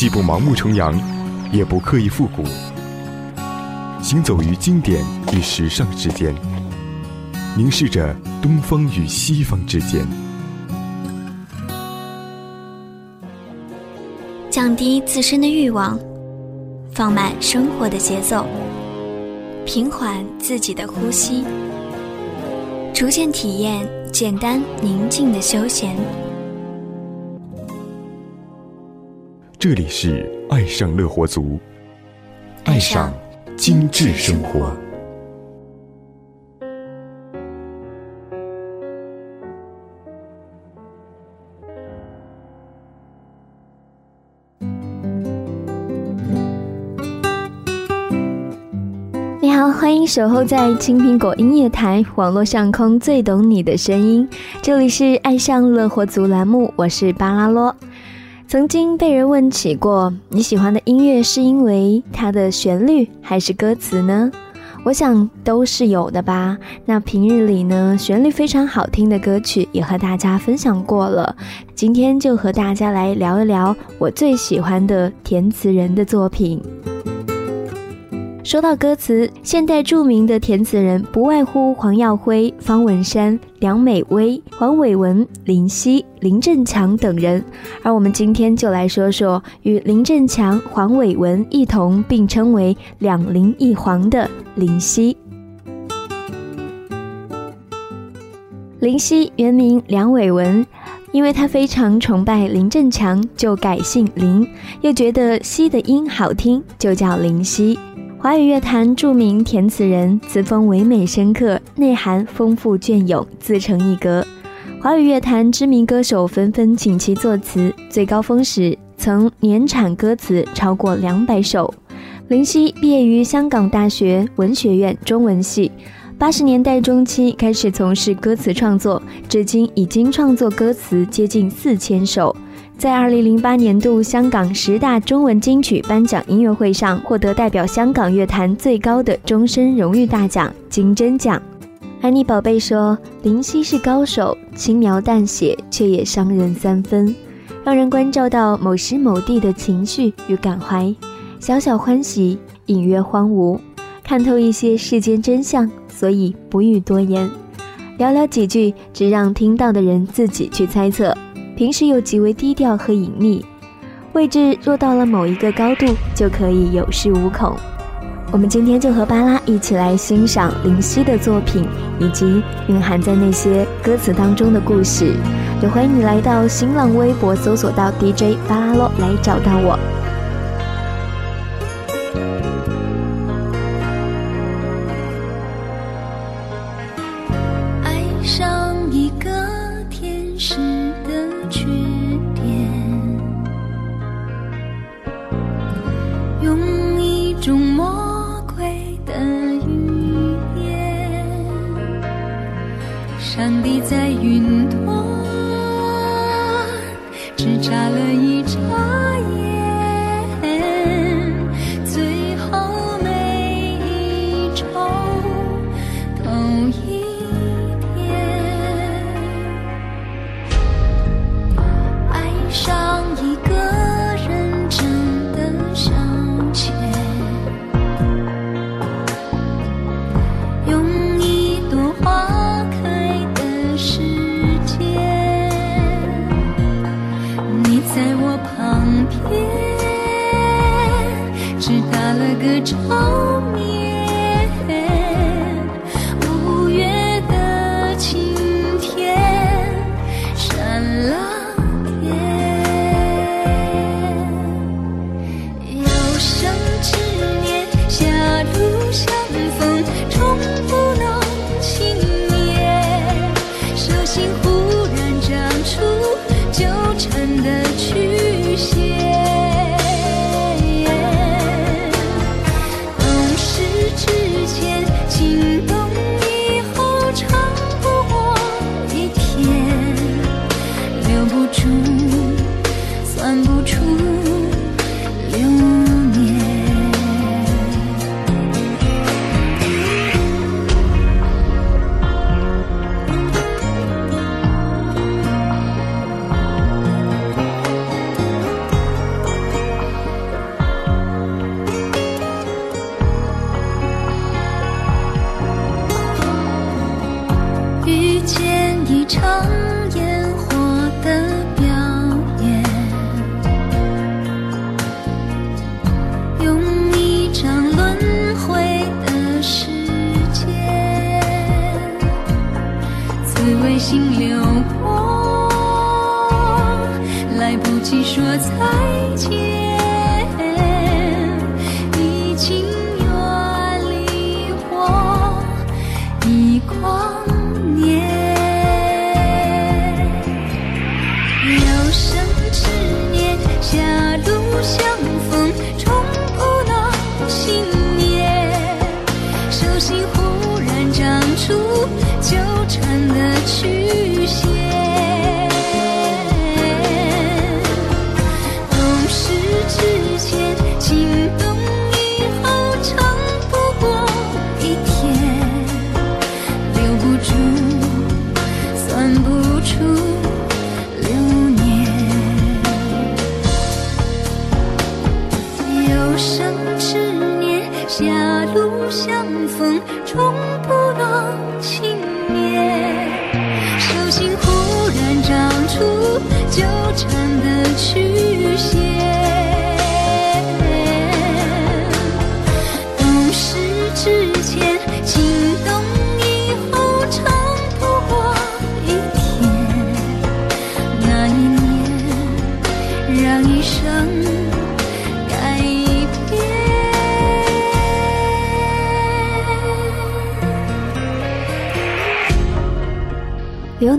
既不盲目崇洋，也不刻意复古，行走于经典与时尚之间，凝视着东方与西方之间，降低自身的欲望，放慢生活的节奏，平缓自己的呼吸，逐渐体验简单宁静的休闲。这里是爱上乐活族，爱上精致生活。你好，欢迎守候在青苹果音乐台网络上空最懂你的声音。这里是爱上乐活族栏目，我是巴拉罗。曾经被人问起过，你喜欢的音乐是因为它的旋律还是歌词呢？我想都是有的吧。那平日里呢，旋律非常好听的歌曲也和大家分享过了。今天就和大家来聊一聊我最喜欢的填词人的作品。说到歌词，现代著名的填词人不外乎黄耀辉、方文山、梁美薇、黄伟文、林夕、林振强等人。而我们今天就来说说与林振强、黄伟文一同并称为“两林一黄”的林夕。林夕原名梁伟文，因为他非常崇拜林振强，就改姓林，又觉得“西”的音好听，就叫林夕。华语乐坛著名填词人，词风唯美深刻，内涵丰富隽永，自成一格。华语乐坛知名歌手纷纷请其作词，最高峰时曾年产歌词超过两百首。林夕毕业于香港大学文学院中文系，八十年代中期开始从事歌词创作，至今已经创作歌词接近四千首。在二零零八年度香港十大中文金曲颁奖音乐会上，获得代表香港乐坛最高的终身荣誉大奖——金针奖。安妮宝贝说：“林夕是高手，轻描淡写却也伤人三分，让人关照到某时某地的情绪与感怀。小小欢喜，隐约荒芜，看透一些世间真相，所以不欲多言，聊聊几句，只让听到的人自己去猜测。”平时又极为低调和隐秘，位置若到了某一个高度，就可以有恃无恐。我们今天就和巴拉一起来欣赏林夕的作品，以及蕴含在那些歌词当中的故事。也欢迎你来到新浪微博搜索到 DJ 巴拉洛来找到我。过。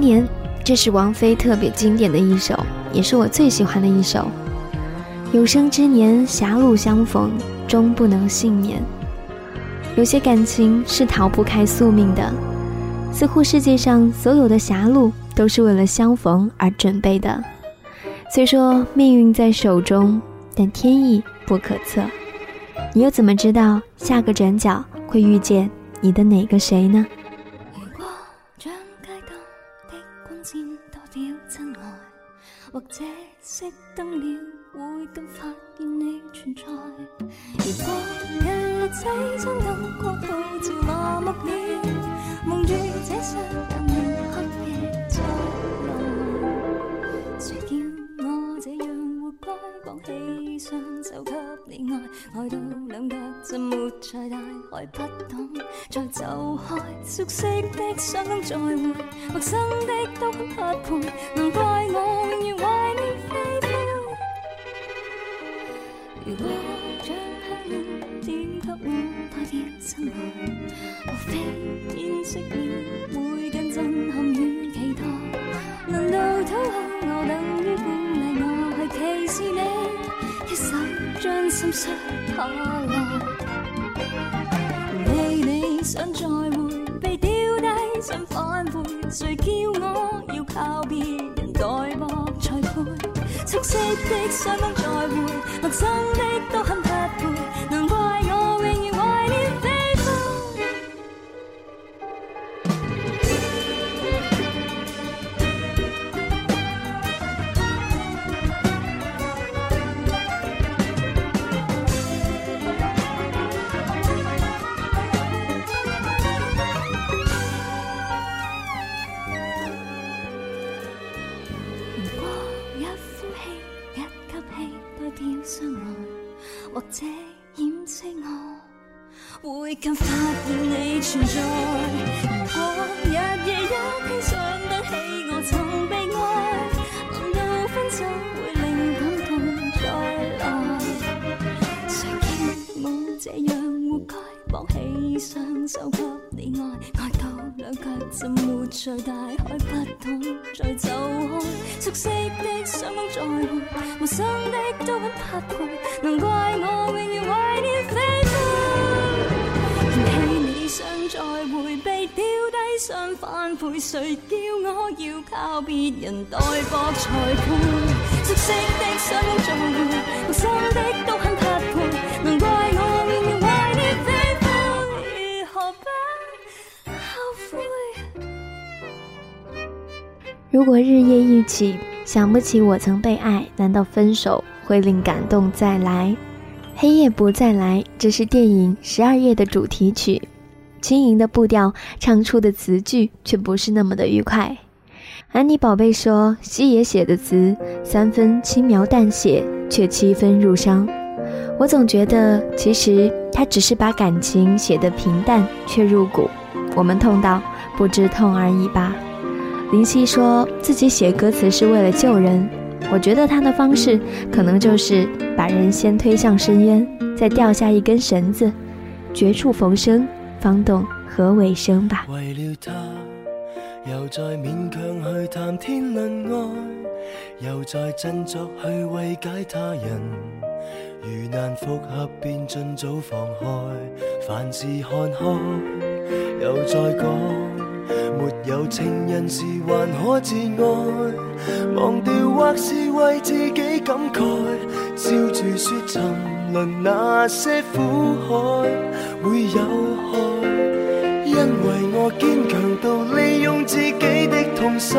年，这是王菲特别经典的一首，也是我最喜欢的一首。有生之年，狭路相逢，终不能幸免。有些感情是逃不开宿命的。似乎世界上所有的狭路都是为了相逢而准备的。虽说命运在手中，但天意不可测。你又怎么知道下个转角会遇见你的哪个谁呢？或者熄灯了会更发现你存在。如果日落西山灯光就麻木了，蒙住这双眼黑夜。双手给你爱，爱到两脚浸没再大爱，不懂再走开。熟悉的想再会，陌生的都不配，难怪我永远怀念飞灰。如果将香烟点给我代表真爱，莫非掩饰了。将心摔下来，未你想再会，被丢低，想反悔，谁叫我要靠别人代播裁判，熟悉的想再会，陌生的都很匹配。在大海不懂在走开。熟悉的想再会，陌生的都很匹配。难怪我永远怀念飞灰。嫌弃你想再回避，丢低想反悔，谁叫我要靠别人代播裁判？熟悉的想再会，陌生的都很。如果日夜一起，想不起我曾被爱，难道分手会令感动再来？黑夜不再来，这是电影《十二夜》的主题曲。轻盈的步调，唱出的词句却不是那么的愉快。安妮宝贝说：“西野写的词，三分轻描淡写，却七分入伤。”我总觉得，其实他只是把感情写得平淡，却入骨。我们痛到不知痛而已吧。林夕说自己写歌词是为了救人，我觉得他的方式可能就是把人先推向深渊，再掉下一根绳子，绝处逢生，方懂何为生吧。为了他，又再勉强去谈天论爱，又再振作去慰解他人。如难复合，便尽早放开。凡事看开，又再讲。没有情人时，还可自爱，忘掉或是为自己感慨，笑住说沉沦那些苦海会有害，因为我坚强到利用自己的痛心，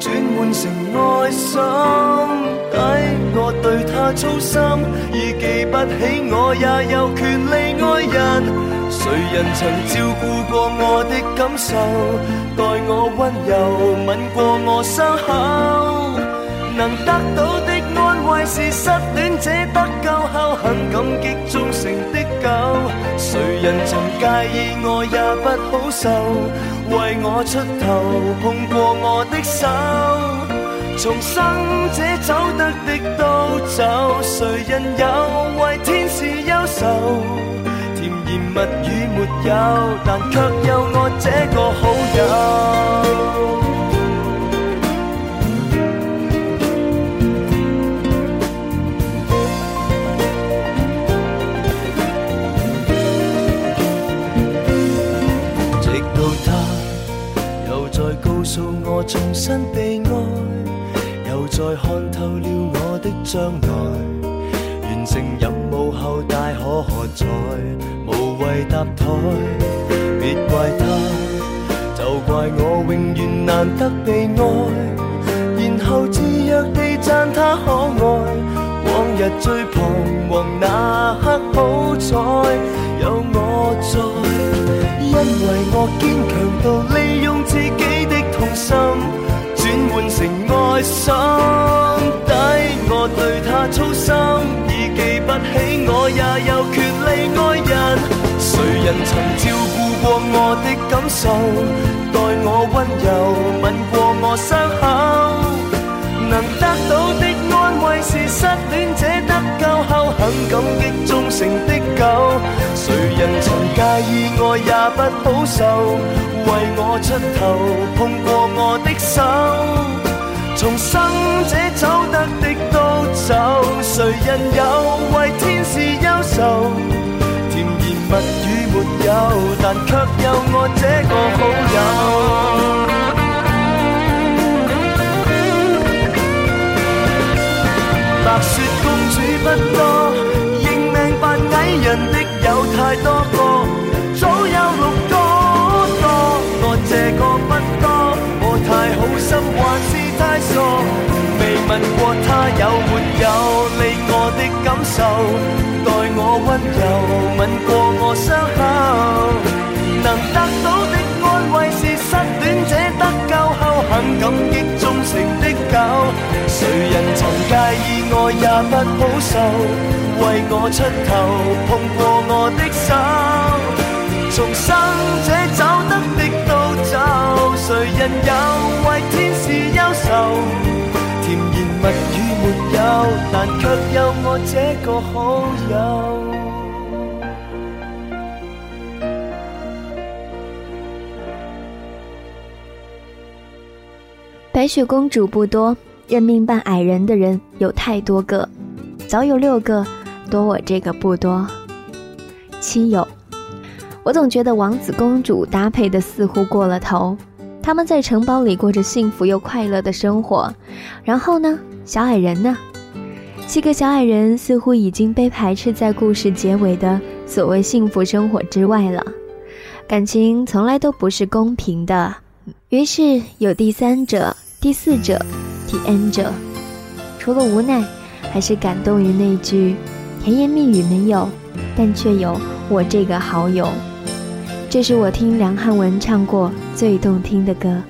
转换成爱心。抵我对他操心，已记不起我也有权利爱人。谁人曾照顾过我的感受，待我温柔吻过我伤口，能得到的安慰是失恋者得救后很感激忠诚的狗。谁人曾介意我也不好受，为我出头碰过我的手，重生者走得的都走，谁人有为天使忧愁？甜言蜜语没有，但却有我这个好友。直到他又再告诉我重新被爱，又再看透了我的将来。成任务后大可喝彩，无谓搭台。别怪他，就怪我永远难得被爱。然后自虐地赞他可爱，往日最彷徨那刻好彩有我在，因为我坚强到利用自己的痛心，转换成爱心，抵我对他操心。记不起，我也有权利爱人。谁人曾照顾过我的感受，待我温柔，吻过我伤口。能得到的安慰是失恋者得救后很感激忠诚的狗。谁人曾介意我也不好受，为我出头，碰过我的手。重生者走得的。谁人有为天使忧愁？甜言蜜语没有，但却有我这个好友。白雪公主不多，认命扮矮人的有太多个，早有六个多，我这个不多，我太好心还是太傻。问过他有没有理我的感受，待我温柔，吻过我伤口。能得到的安慰是失恋者得救后，肯感激忠诚的狗。谁人曾介意我也不好受，为我出头，碰过我的手。重生者走得的都走，谁人有为天使忧愁？有，有但我好友。白雪公主不多，任命扮矮人的人有太多个，早有六个，多我这个不多。亲友，我总觉得王子公主搭配的似乎过了头，他们在城堡里过着幸福又快乐的生活，然后呢？小矮人呢？七个小矮人似乎已经被排斥在故事结尾的所谓幸福生活之外了。感情从来都不是公平的，于是有第三者、第四者、第 N 者。除了无奈，还是感动于那句：甜言蜜语没有，但却有我这个好友。这是我听梁汉文唱过最动听的歌。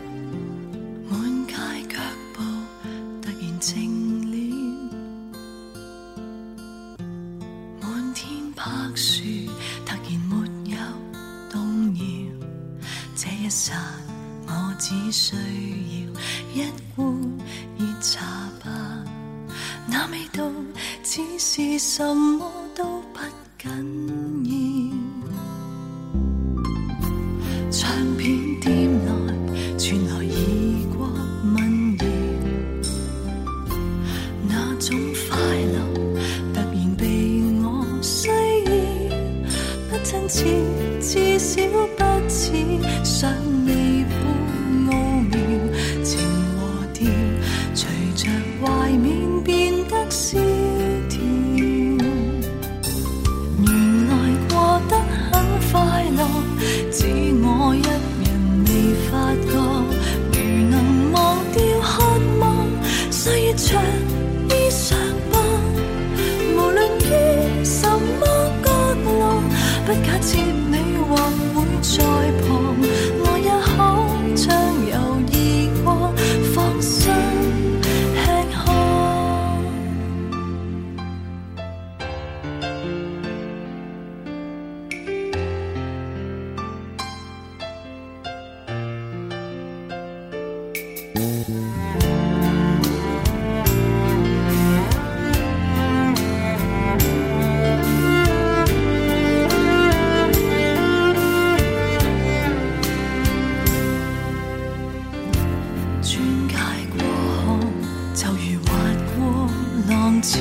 听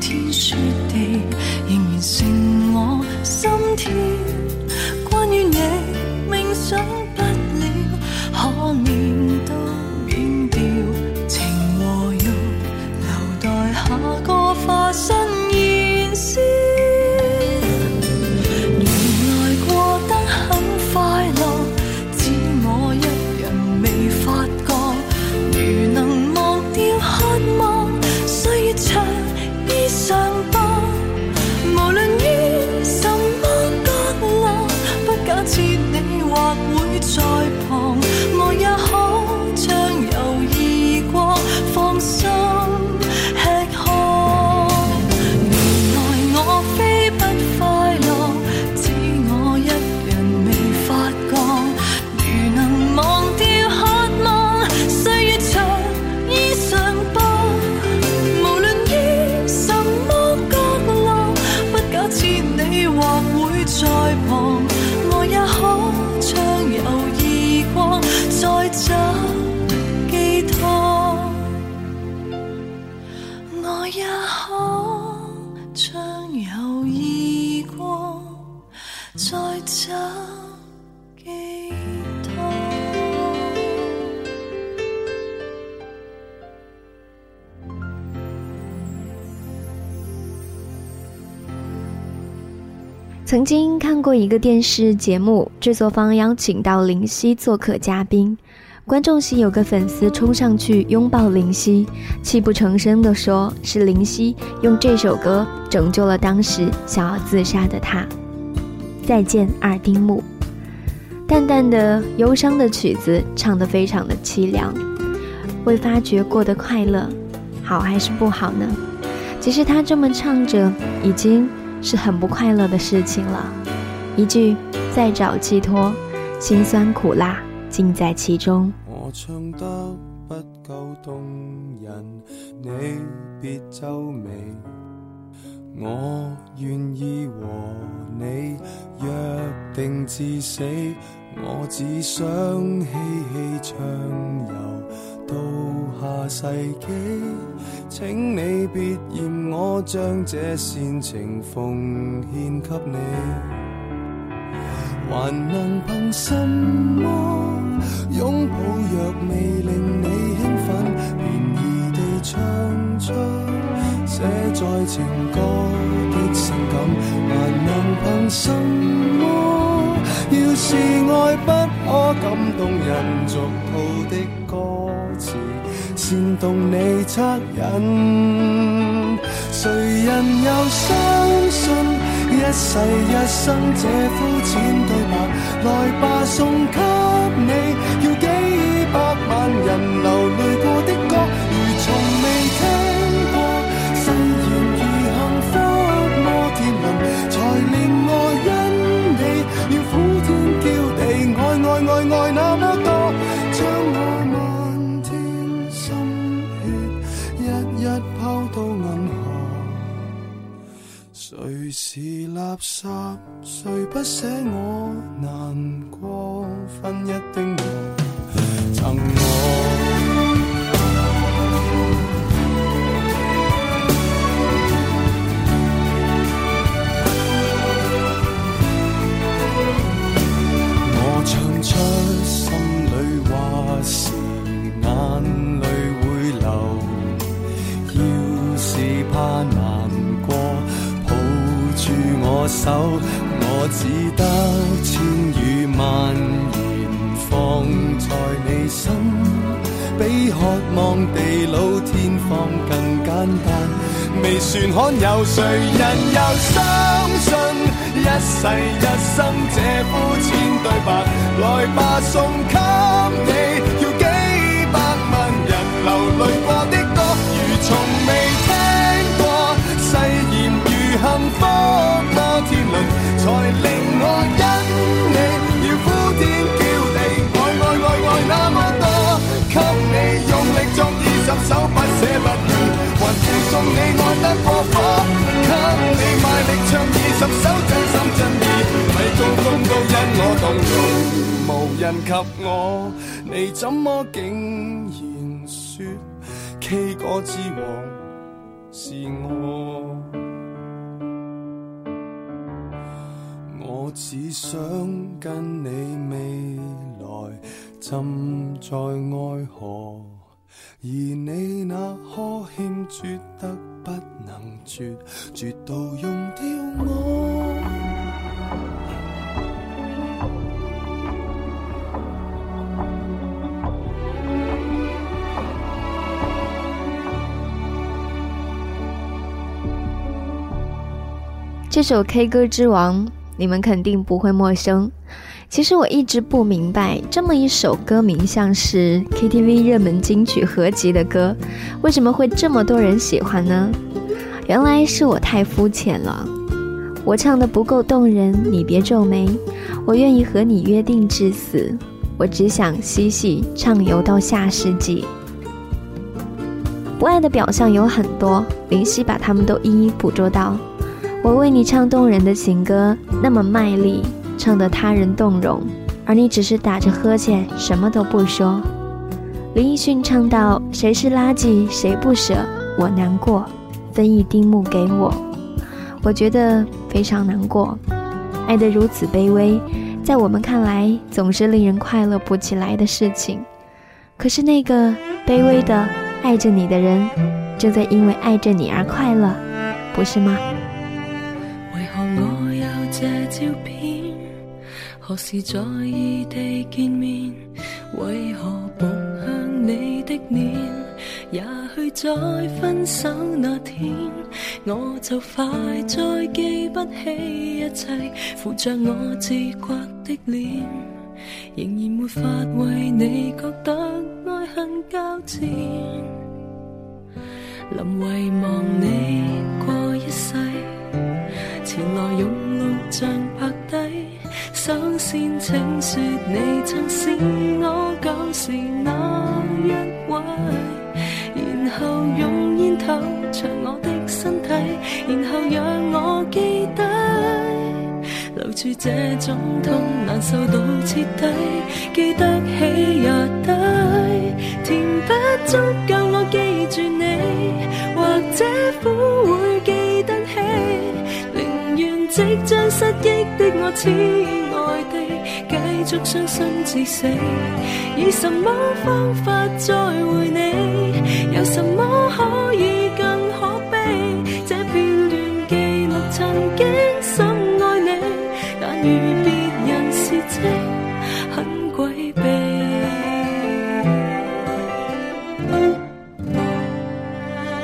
天说。个电视节目制作方邀请到林夕做客嘉宾，观众席有个粉丝冲上去拥抱林夕，泣不成声地说：“是林夕用这首歌拯救了当时想要自杀的他。”再见，二丁目，淡淡的忧伤的曲子唱得非常的凄凉。未发觉过得快乐，好还是不好呢？其实他这么唱着，已经是很不快乐的事情了。一句，再找寄托，辛酸苦辣尽在其中。我唱得不够动人，你别皱眉。我愿意和你约定至死，我只想嬉戏畅游到下世纪。请你别嫌我将这煽情奉献给你。还能凭什么拥抱？若未令你兴奋，便宜地唱出写在情歌的性感，还能凭什么？要是爱不可感动人，俗套的歌词煽动你恻隐，谁人又相信？一世一生，这肤浅对白，来吧，送给你，要几百万人流。是垃圾，谁不舍我难过？分一丁目。看有谁人又相信一世一生这肤浅对白？来吧，送给你，要几百万人流泪过的歌，如从未听过誓言，如幸福摩天轮，才令我因你要呼天叫地，爱爱爱爱那么多，给你用力作二十首不舍不弃，还附送你爱得。执手真心真意，为公公都因我动容，无人及我，你怎么竟然说 K 果之王是我？我只想跟你未来浸在爱河，而你那呵欠绝得不能绝，绝到用掉我。这首《K 歌之王》你们肯定不会陌生。其实我一直不明白，这么一首歌名像是 KTV 热门金曲合集的歌，为什么会这么多人喜欢呢？原来是我太肤浅了，我唱的不够动人，你别皱眉。我愿意和你约定至死，我只想嬉戏畅游到下世纪。不爱的表象有很多，林夕把他们都一一捕捉到。我为你唱动人的情歌，那么卖力，唱得他人动容，而你只是打着呵欠，什么都不说。林奕迅唱到：“谁是垃圾，谁不舍，我难过，分一丁目给我。”我觉得非常难过。爱得如此卑微，在我们看来总是令人快乐不起来的事情。可是那个卑微的爱着你的人，正在因为爱着你而快乐，不是吗？何时在异地见面？为何扑向你的脸？也许在分手那天，我就快再记不起一切。扶着我自觉的脸，仍然没法为你觉得爱恨交战。临遗忘你过一世，前来用泪像拍低。首先，请说你曾是我旧时那一位，然后用烟头灼我的身体，然后让我记得，留住这种痛难受到彻底，记得起也低，甜不足够我记住你，或者苦会记得起，宁愿即将失忆的我。足伤心至死，以什么方法再会你？有什么可以更可悲？这片段记录曾经深爱你，但遇别人是迹，很诡秘。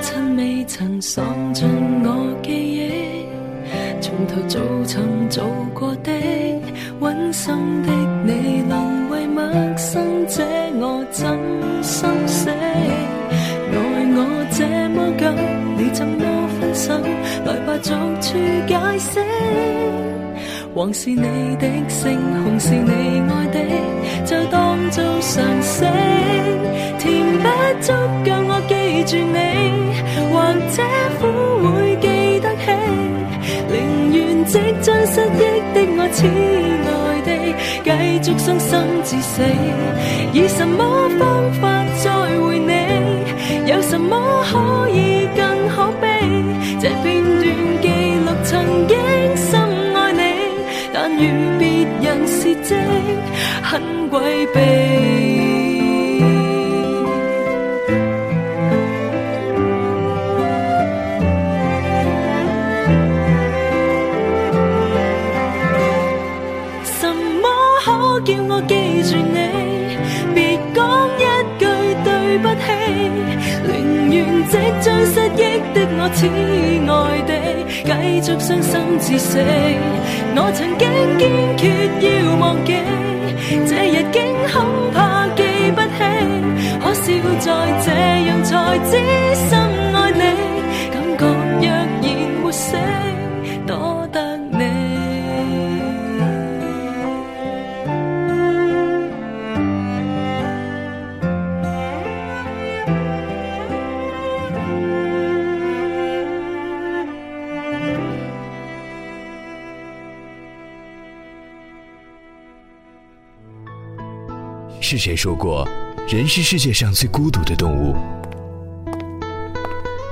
亲未曾丧尽我记忆，从头做寻做。来吧，逐处解释，黄是你的星，红是你爱的，就当做常识，甜不足够我记住你，或者苦会记得起，宁愿即将失忆的我痴爱地，继续伤心至死，以什么方法再会你？有什么可以？与别人是证，很诡秘。将失忆的我，痴爱地继续伤心至死。我曾经坚决要忘记，这日竟恐怕记不起。可笑在这样才知。也说过，人是世界上最孤独的动物。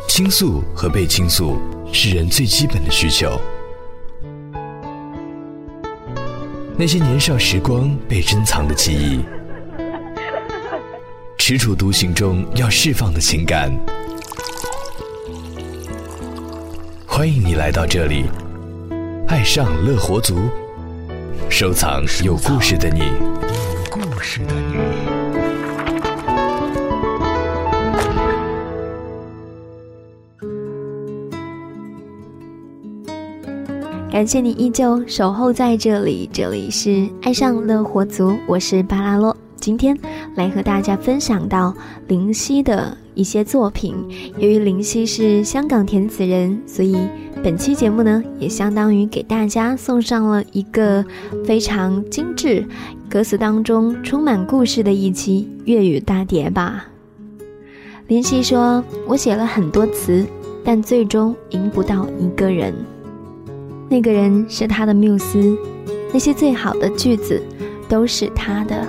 倾诉和被倾诉是人最基本的需求。那些年少时光被珍藏的记忆，踟蹰独行中要释放的情感。欢迎你来到这里，爱上乐活族，收藏有故事的你，有故事的你。感谢你依旧守候在这里，这里是爱上乐活族，我是巴拉洛，今天来和大家分享到林夕的一些作品。由于林夕是香港填词人，所以本期节目呢，也相当于给大家送上了一个非常精致、歌词当中充满故事的一期粤语大碟吧。林夕说：“我写了很多词，但最终赢不到一个人。”那个人是他的缪斯，那些最好的句子都是他的。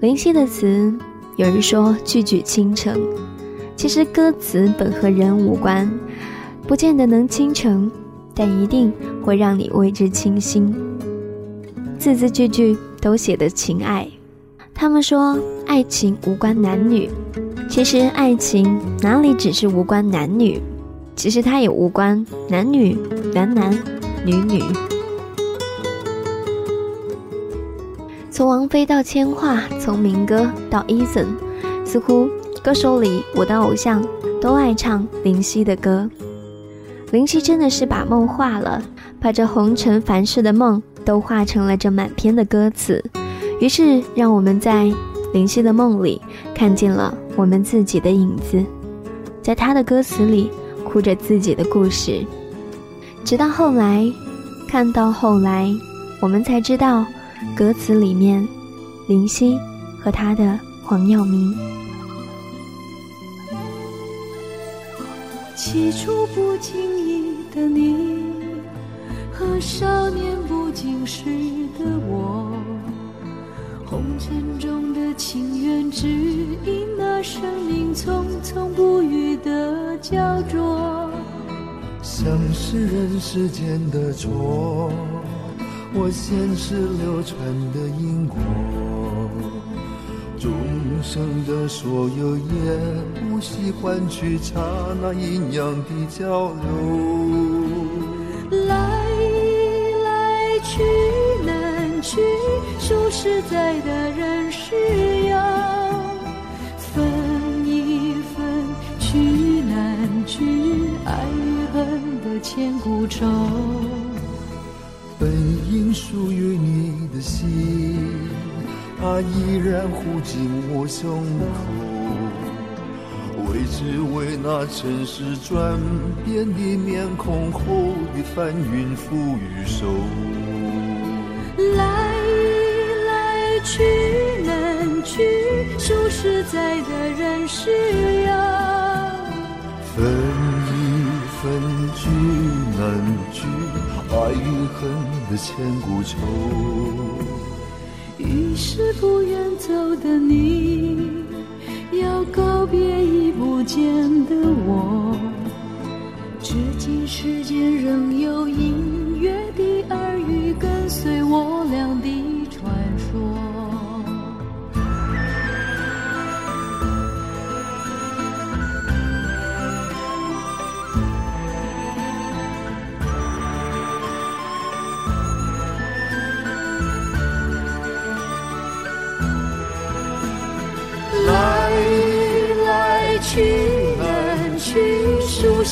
林夕的词，有人说句句倾城，其实歌词本和人无关，不见得能倾城，但一定会让你为之倾心。字字句句都写的情爱。他们说爱情无关男女，其实爱情哪里只是无关男女。其实他也无关男女，男男，女女。从王菲到千桦，从民歌到 Eason，似乎歌手里我的偶像都爱唱林夕的歌。林夕真的是把梦画了，把这红尘凡世的梦都画成了这满篇的歌词。于是，让我们在林夕的梦里看见了我们自己的影子，在他的歌词里。哭着自己的故事，直到后来，看到后来，我们才知道，歌词里面，林夕和他的黄耀明。起初不经意的你，和少年不经事的我。红尘中的情缘，只因那生命匆匆不语的胶着，像是人世间的错，我前世流传的因果。众生的所有，也不喜换取刹那阴阳的交流。去数十载的人世游，分易分，聚难聚，爱与恨的千古愁。本应属于你的心，它依然护紧我胸口。为只为那尘世转变的面孔后的翻云覆雨手。聚难聚，数十载的人世游；分分聚难聚，爱与恨的千古愁。于是不愿走的你，要告别已不见的我。至今世间仍有隐约的耳语，跟随我。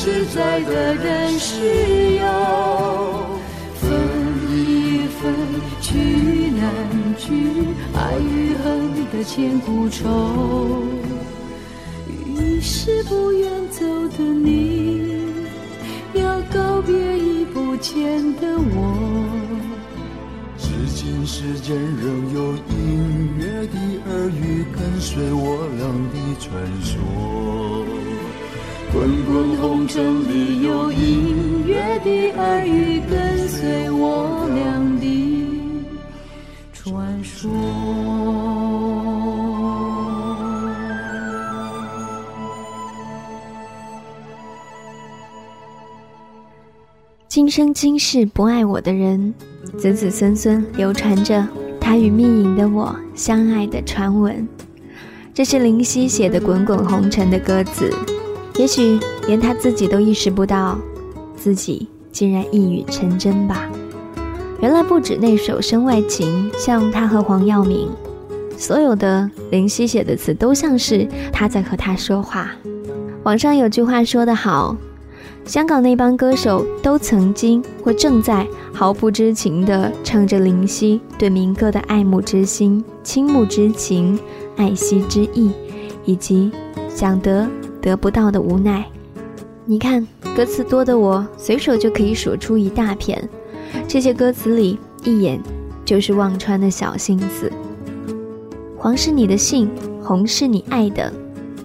实在的人是有分易分，聚难聚，爱与恨的千古愁。已是不愿走的你，要告别已不见的我。至今世间仍有隐约的耳语，跟随我俩的传说。滚滚红尘里，有隐约的耳语，跟随我俩的传说。今生今世不爱我的人，子子孙孙流传着他与命运的我相爱的传闻。这是林夕写的《滚滚红尘》的歌词。也许连他自己都意识不到，自己竟然一语成真吧。原来不止那首《身外情》，像他和黄耀明，所有的林夕写的词，都像是他在和他说话。网上有句话说得好：香港那帮歌手都曾经或正在毫不知情地唱着林夕对民歌的爱慕之心、倾慕之情、爱惜之意，以及想得。得不到的无奈，你看歌词多的我随手就可以数出一大片，这些歌词里一眼就是忘川的小心思。黄是你的姓，红是你爱的，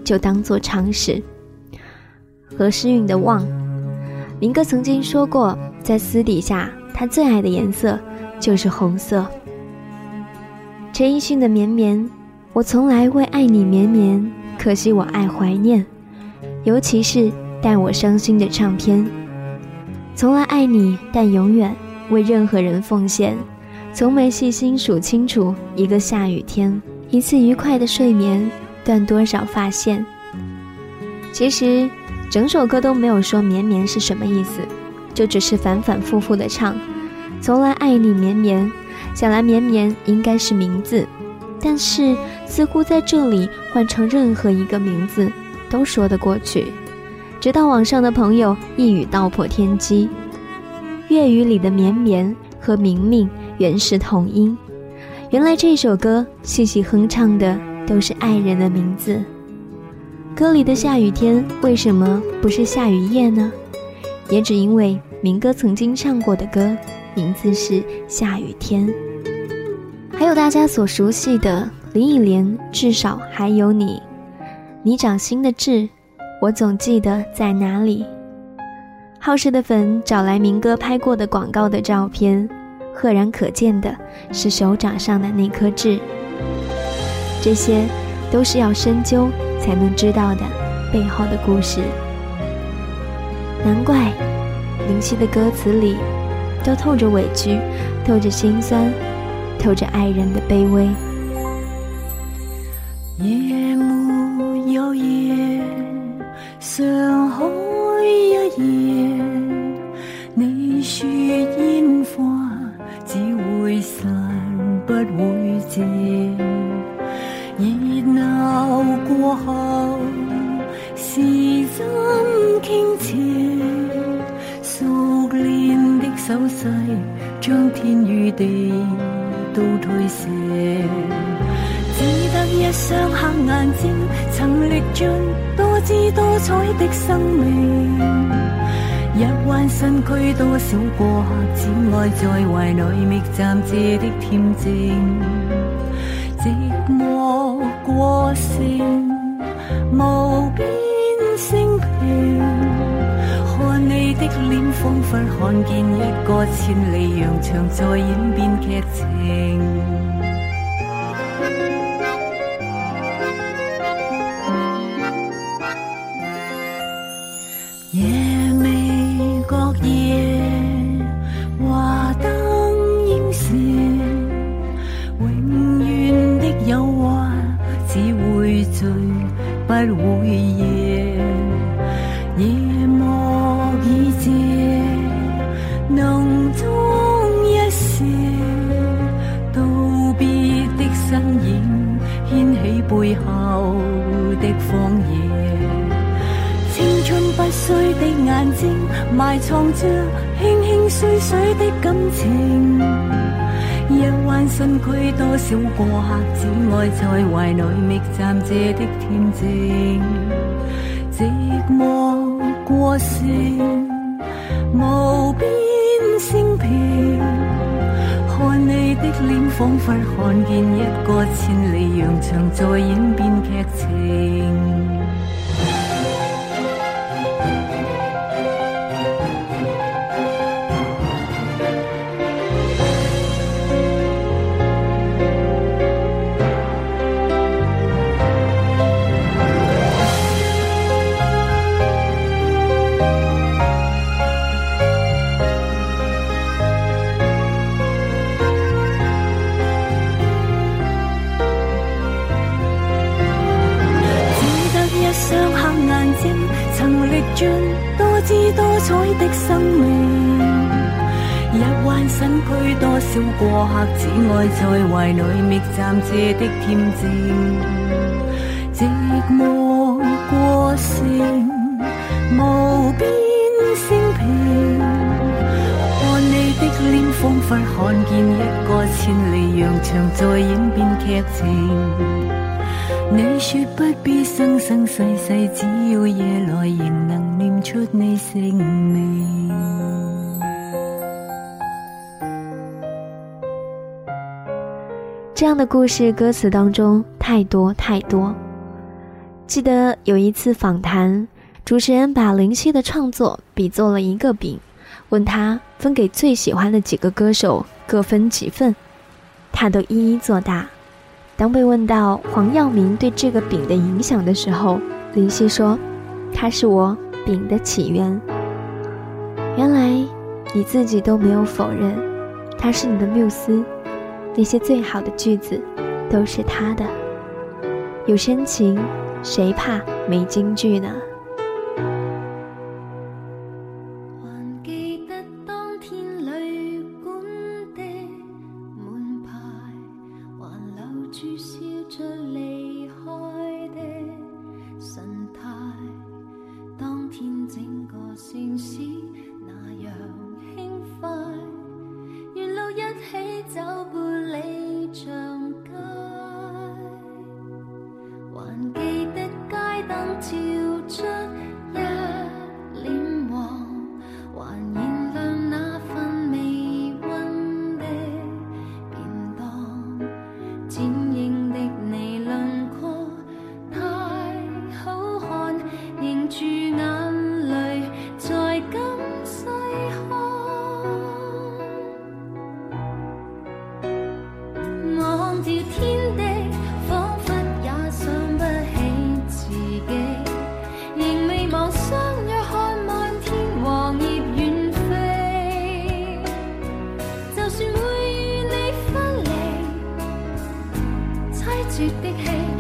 就当做常识。何诗韵的望，明哥曾经说过，在私底下他最爱的颜色就是红色。陈奕迅的绵绵，我从来为爱你绵绵，可惜我爱怀念。尤其是带我伤心的唱片，从来爱你，但永远为任何人奉献，从没细心数清楚一个下雨天，一次愉快的睡眠断多少发线。其实，整首歌都没有说“绵绵”是什么意思，就只是反反复复的唱“从来爱你绵绵”。想来“绵绵”应该是名字，但是似乎在这里换成任何一个名字。都说得过去，直到网上的朋友一语道破天机：粤语里的“绵绵”和“明明”原是同音。原来这首歌细细哼唱的都是爱人的名字。歌里的下雨天为什么不是下雨夜呢？也只因为明哥曾经唱过的歌名字是《下雨天》。还有大家所熟悉的《林忆莲》，至少还有你。你掌心的痣，我总记得在哪里。好事的粉找来明哥拍过的广告的照片，赫然可见的是手掌上的那颗痣。这些，都是要深究才能知道的背后的故事。难怪，林夕的歌词里，都透着委屈，透着心酸，透着爱人的卑微。夜的恬静，寂寞过线，无边星平。看你的脸，仿佛看见一个千里洋场在演变剧情。不会夜，夜幕已渐浓，中一笑，道别的身影掀起背后的荒野，青春不衰的眼睛，埋藏着轻轻碎碎的感情。一弯身躯，多少过客只爱在怀内觅暂借的恬静，寂寞过盛，无边星片，看你的脸，仿佛看见一个千里洋场在演变剧情。区多少过客，只爱在怀里觅暂借的天静。寂寞过剩，无边星平。看你的脸，仿佛看见一个千里洋场在演变剧情。你说不必生生世世，只要夜来仍能念出你姓名。这样的故事歌词当中太多太多。记得有一次访谈，主持人把林夕的创作比作了一个饼，问他分给最喜欢的几个歌手各分几份，他都一一作答。当被问到黄耀明对这个饼的影响的时候，林夕说：“他是我饼的起源。”原来，你自己都没有否认，他是你的缪斯。那些最好的句子，都是他的。有深情，谁怕没金句呢？绝的气。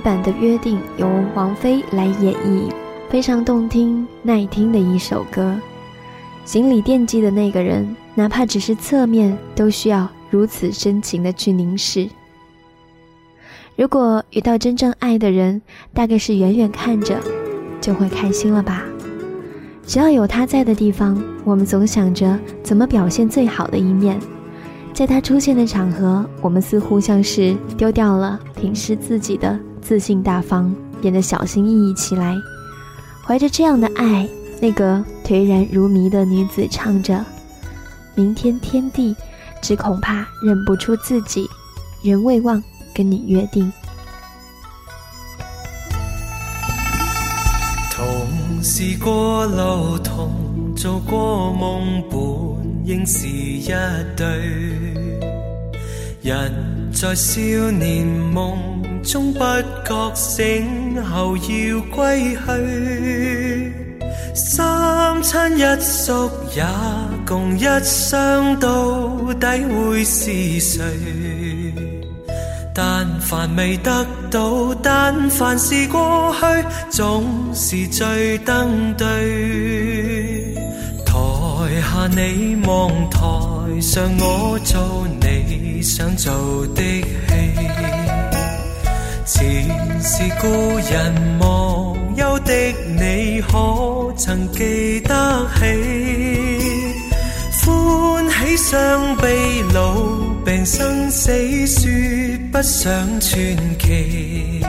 版的约定由王菲来演绎，非常动听、耐听的一首歌。心里惦记的那个人，哪怕只是侧面，都需要如此深情的去凝视。如果遇到真正爱的人，大概是远远看着就会开心了吧？只要有他在的地方，我们总想着怎么表现最好的一面。在他出现的场合，我们似乎像是丢掉了平时自己的。自信大方，变得小心翼翼起来。怀着这样的爱，那个颓然如迷的女子唱着：“明天天地，只恐怕认不出自己，人未忘跟你约定。”同是过路同做过梦，本应是一对。人在少年梦。终不觉醒后要归去，三餐一宿也共一双，到底会是谁？但凡未得到，但凡是过去，总是最登对。台下你望台上我做你想做的戏。前事故人忘忧的你，可曾记得起？欢喜伤悲老病生死，说不上传奇。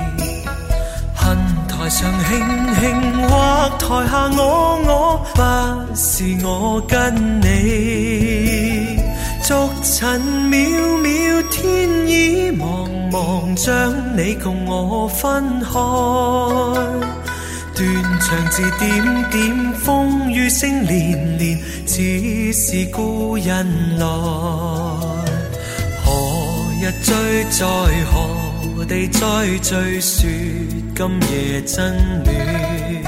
恨台上卿卿，或台下我我，不是我跟你。俗尘渺渺，天已茫茫，将你共我分开。断肠字点点，风雨声连连，只是故人来。何日再在何地再追说今夜真暖，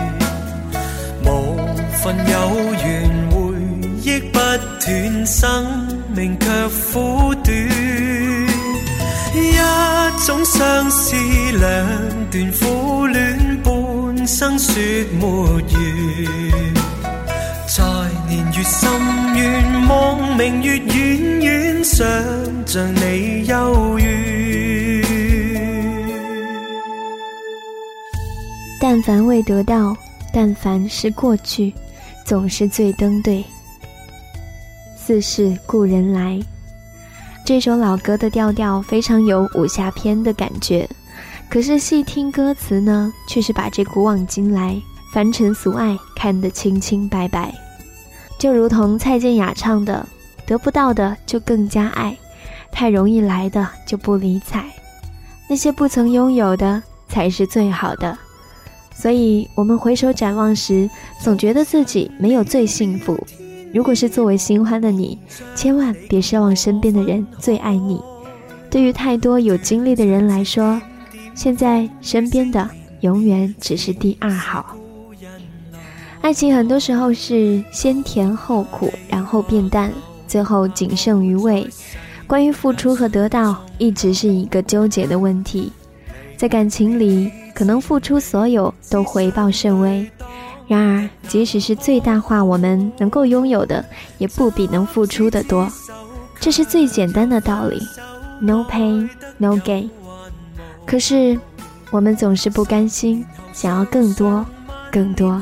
无份有缘，回忆不断生。明却苦短，一种相思，两段苦恋，半生说没完。在年月深远，望明月远远，想像你幽怨。但凡未得到，但凡是过去，总是最登对。自是故人来，这首老歌的调调非常有武侠片的感觉，可是细听歌词呢，却是把这古往今来、凡尘俗爱看得清清白白。就如同蔡健雅唱的：“得不到的就更加爱，太容易来的就不理睬，那些不曾拥有的才是最好的。”所以，我们回首展望时，总觉得自己没有最幸福。如果是作为新欢的你，千万别奢望身边的人最爱你。对于太多有经历的人来说，现在身边的永远只是第二好。爱情很多时候是先甜后苦，然后变淡，最后仅剩余味。关于付出和得到，一直是一个纠结的问题。在感情里，可能付出所有都回报甚微。然而，即使是最大化我们能够拥有的，也不比能付出的多，这是最简单的道理。No p a i n no gain。可是，我们总是不甘心，想要更多，更多，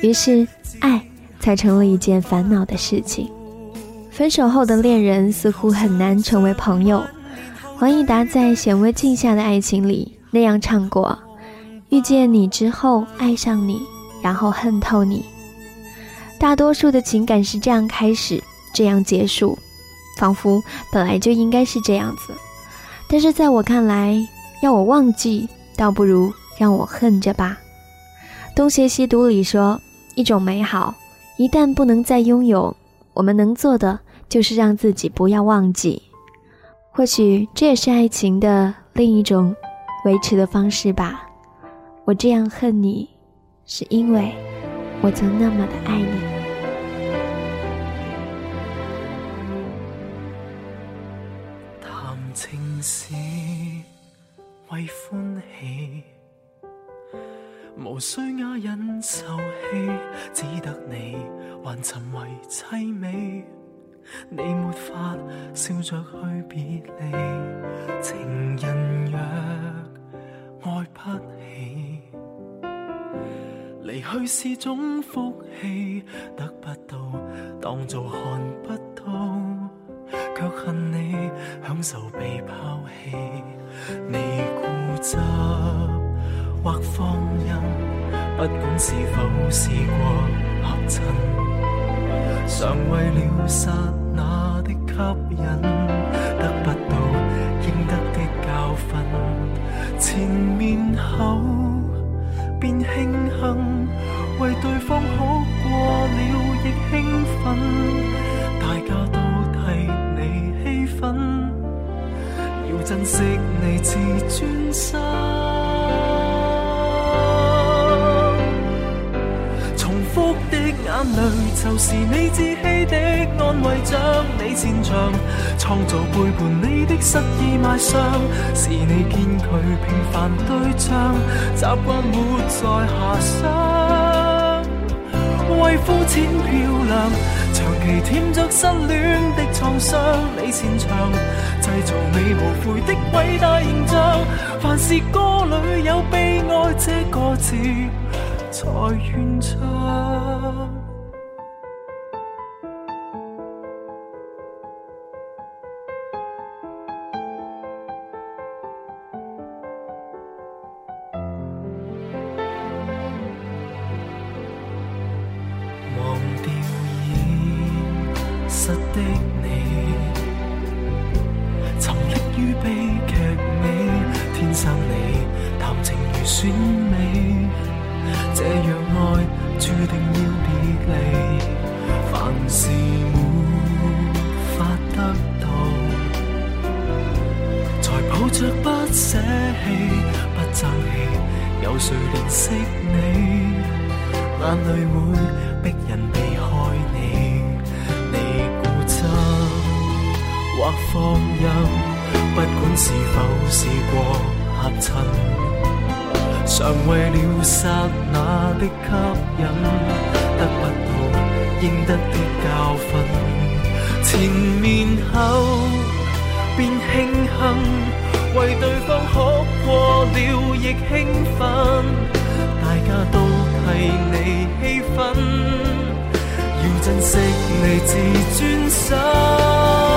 于是爱才成了一件烦恼的事情。分手后的恋人似乎很难成为朋友。黄义达在《显微镜下的爱情》里那样唱过：“遇见你之后，爱上你。”然后恨透你。大多数的情感是这样开始，这样结束，仿佛本来就应该是这样子。但是在我看来，要我忘记，倒不如让我恨着吧。东邪西毒里说，一种美好一旦不能再拥有，我们能做的就是让自己不要忘记。或许这也是爱情的另一种维持的方式吧。我这样恨你。是因为我曾那么的爱你。谈情是为欢喜，无需哑忍受气，只得你还沉为凄美，你没法笑着去别离，情人若爱不。离去是种福气，得不到当做看不到，却恨你享受被抛弃。你固执或放任，不管是否试过合衬，常为了刹那的吸引，得不到应得的教训，前面后。变庆幸，为对方好过了亦兴奋，大家都替你气愤，要珍惜你自尊心。泪就是你自欺的安慰，将你擅长创造背叛你的失意卖相，是你坚拒平凡对象，习惯没再下伤，为肤浅漂亮，长期舔着失恋的创伤，你擅长制造你无悔的伟大形象，凡是歌里有悲哀这个字，才愿唱。沉溺於悲劇美，天生你談情如選美，這樣愛注定要別離。凡事没法得到，才抱着不捨棄，不爭氣，有誰怜惜你？眼淚会。放任，不管是否试过合衬，常为了刹那的吸引，得不到应得的教训，缠绵后变庆幸，为对方哭过了亦兴奋，大家都替你气愤，要珍惜你自尊心。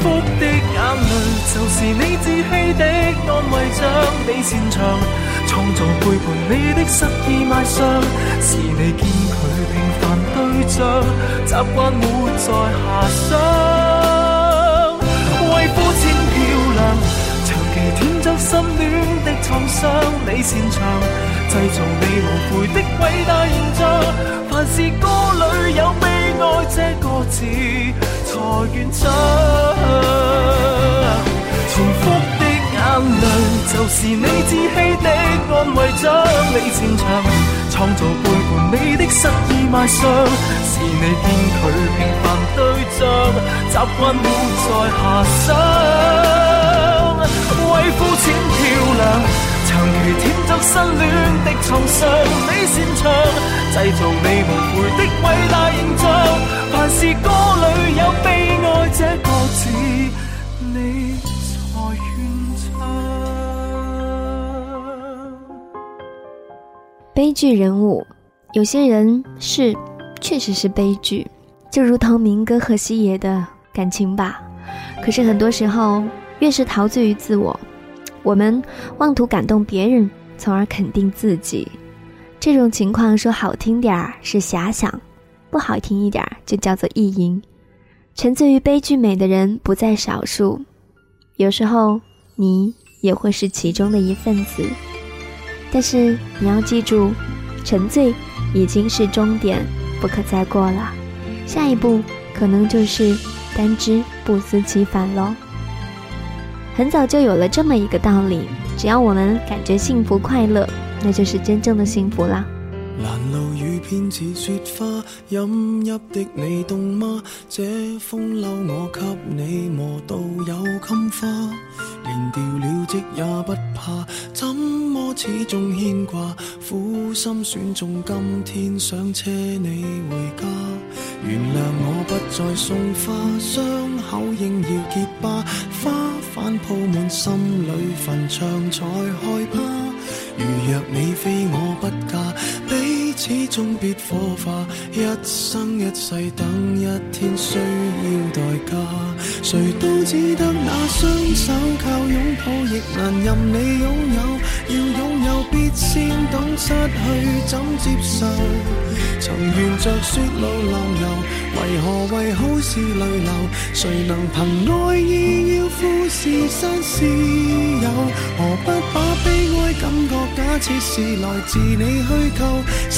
福的眼泪，就是你自欺的安慰奖。你擅长创造背叛你的失意卖相，是你坚拒平凡对象，习惯活在遐想，为肤浅漂亮，长期舔着心恋的创伤。你擅长制造你无悔的伟大形象，凡是歌里有悲哀这个字。在遠方，重复的眼泪，就是你自欺的安慰，將你擅長创造背叛你的失意賣相，是你堅拒平凡对象，习惯不在遐想，为肤浅漂亮，长期舔着失恋的创伤，你擅长。你无悔的伟大形象。是歌里有悲剧人物，有些人是确实是悲剧，就如同明哥和西爷的感情吧。可是很多时候，越是陶醉于自我，我们妄图感动别人，从而肯定自己。这种情况说好听点儿是遐想，不好听一点儿就叫做意淫。沉醉于悲剧美的人不在少数，有时候你也会是其中的一份子。但是你要记住，沉醉已经是终点，不可再过了。下一步可能就是单只不思其反喽。很早就有了这么一个道理：只要我们感觉幸福快乐。那就是真正的幸福啦。拦路雨偏似雪花，饮泣的你冻吗？这风褛我给你磨到有襟花，连掉了职也不怕，怎么始终牵挂？苦心选中今天，想车你回家。原谅我不再送花，伤口应要结疤，花瓣铺满心里坟场才害怕。如若你非我不嫁。始终别火化，一生一世等一天需要代价。谁都只得那双手，靠拥抱亦难任你拥有。要拥有，必先懂失去怎接受。曾沿着雪路浪游，为何为好事泪流？谁能凭爱意要富士山私有？何不把悲哀感觉假设是来自你虚构？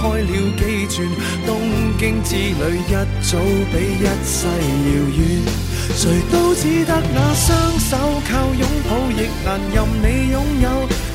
开了几转，东京之旅一早比一世遥远。谁都只得那双手，靠拥抱亦难任你拥有。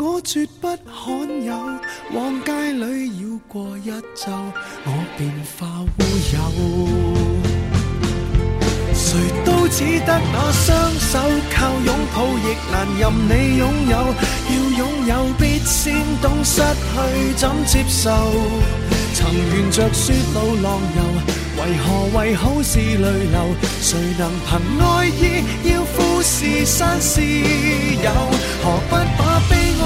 我绝不罕有，往街里绕过一周，我便化乌有。谁都只得那双手，靠拥抱亦难任你拥有。要拥有，必先懂失去怎接受。曾沿着雪路浪游，为何为好事泪流？谁能凭爱意要富士山私有？何不把？悲？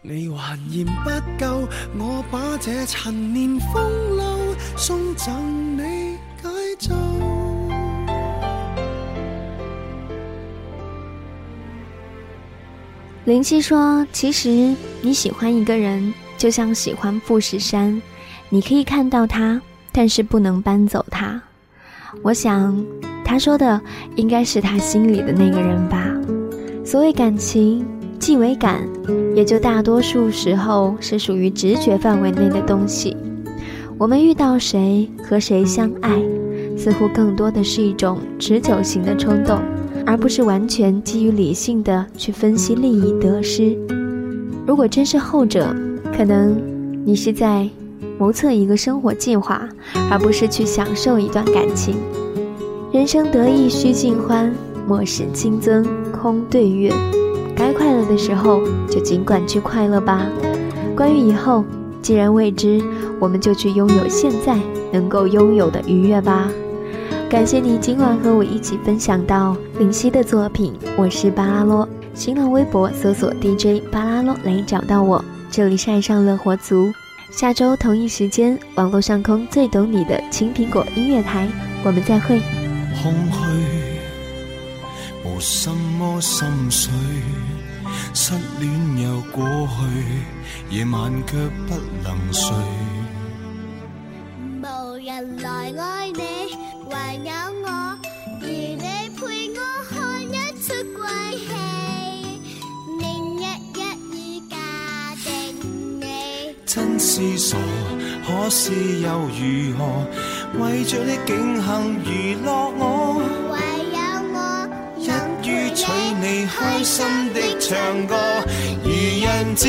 你你不我把年送林夕说：“其实你喜欢一个人，就像喜欢富士山，你可以看到它，但是不能搬走它。我想，他说的应该是他心里的那个人吧。所谓感情。”即为感，也就大多数时候是属于直觉范围内的东西。我们遇到谁和谁相爱，似乎更多的是一种持久型的冲动，而不是完全基于理性的去分析利益得失。如果真是后者，可能你是在谋测一个生活计划，而不是去享受一段感情。人生得意须尽欢，莫使金樽空对月。该快乐的时候就尽管去快乐吧。关于以后，既然未知，我们就去拥有现在能够拥有的愉悦吧。感谢你今晚和我一起分享到林夕的作品，我是巴拉洛。新浪微博搜索 DJ 巴拉洛来找到我。这里是爱上乐活族。下周同一时间，网络上空最懂你的青苹果音乐台，我们再会。失恋又过去，夜晚却不能睡。无人来爱你，还有我，如你陪我看一出鬼戏。明日一於假定你，真是傻，可是又如何？为着你竟幸娱乐我。取你开心的唱歌，愚人节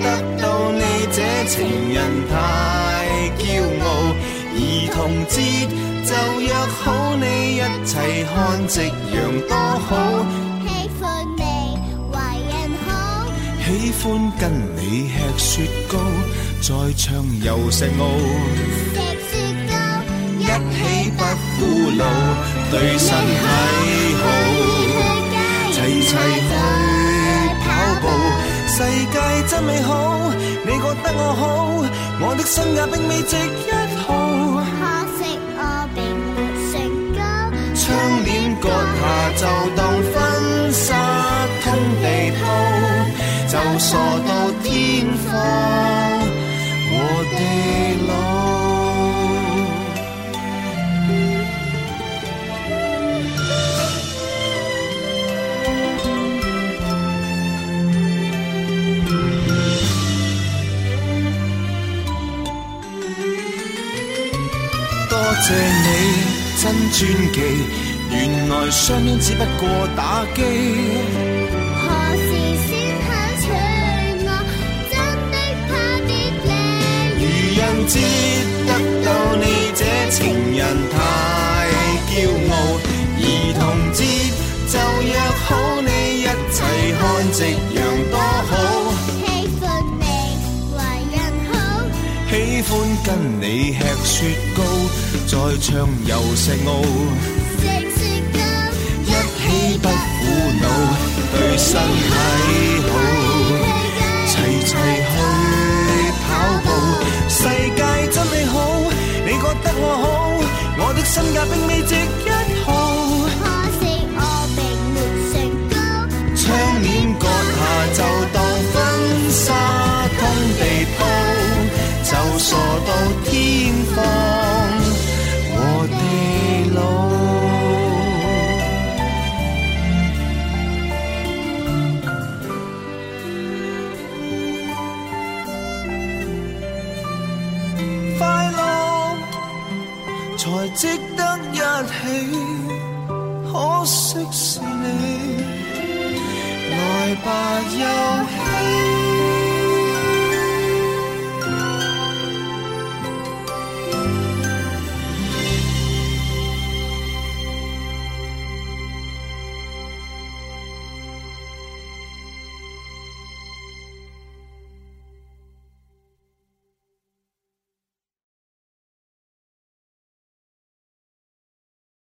得到你这情人太骄傲，儿童节就约好你一齐看夕阳多好。喜欢你为人好，喜欢跟你吃雪糕，再唱游食澳，吃雪糕一起不孤老，对身体好。齐齐去跑步，世界真美好。你觉得我好，我的身价并未值一毫。窗簾割下就当婚紗，通地铺，就傻到天荒和地老。谢你真传奇，原来相恋只不过打机。何时先肯娶我？真的怕别离。愚人节得到你这情人太骄傲，儿童节就约好你一起看夕阳多好。喜欢你为人好，喜欢跟你吃雪糕。再畅游石澳，一起不苦恼，对身体好，齐齐去跑步，世界真美好，你觉得我好，我的身价并未值一毫，可惜我并没成功，窗帘割下就当婚纱通地铺，就傻到天荒。值得一起，可惜是你。来吧，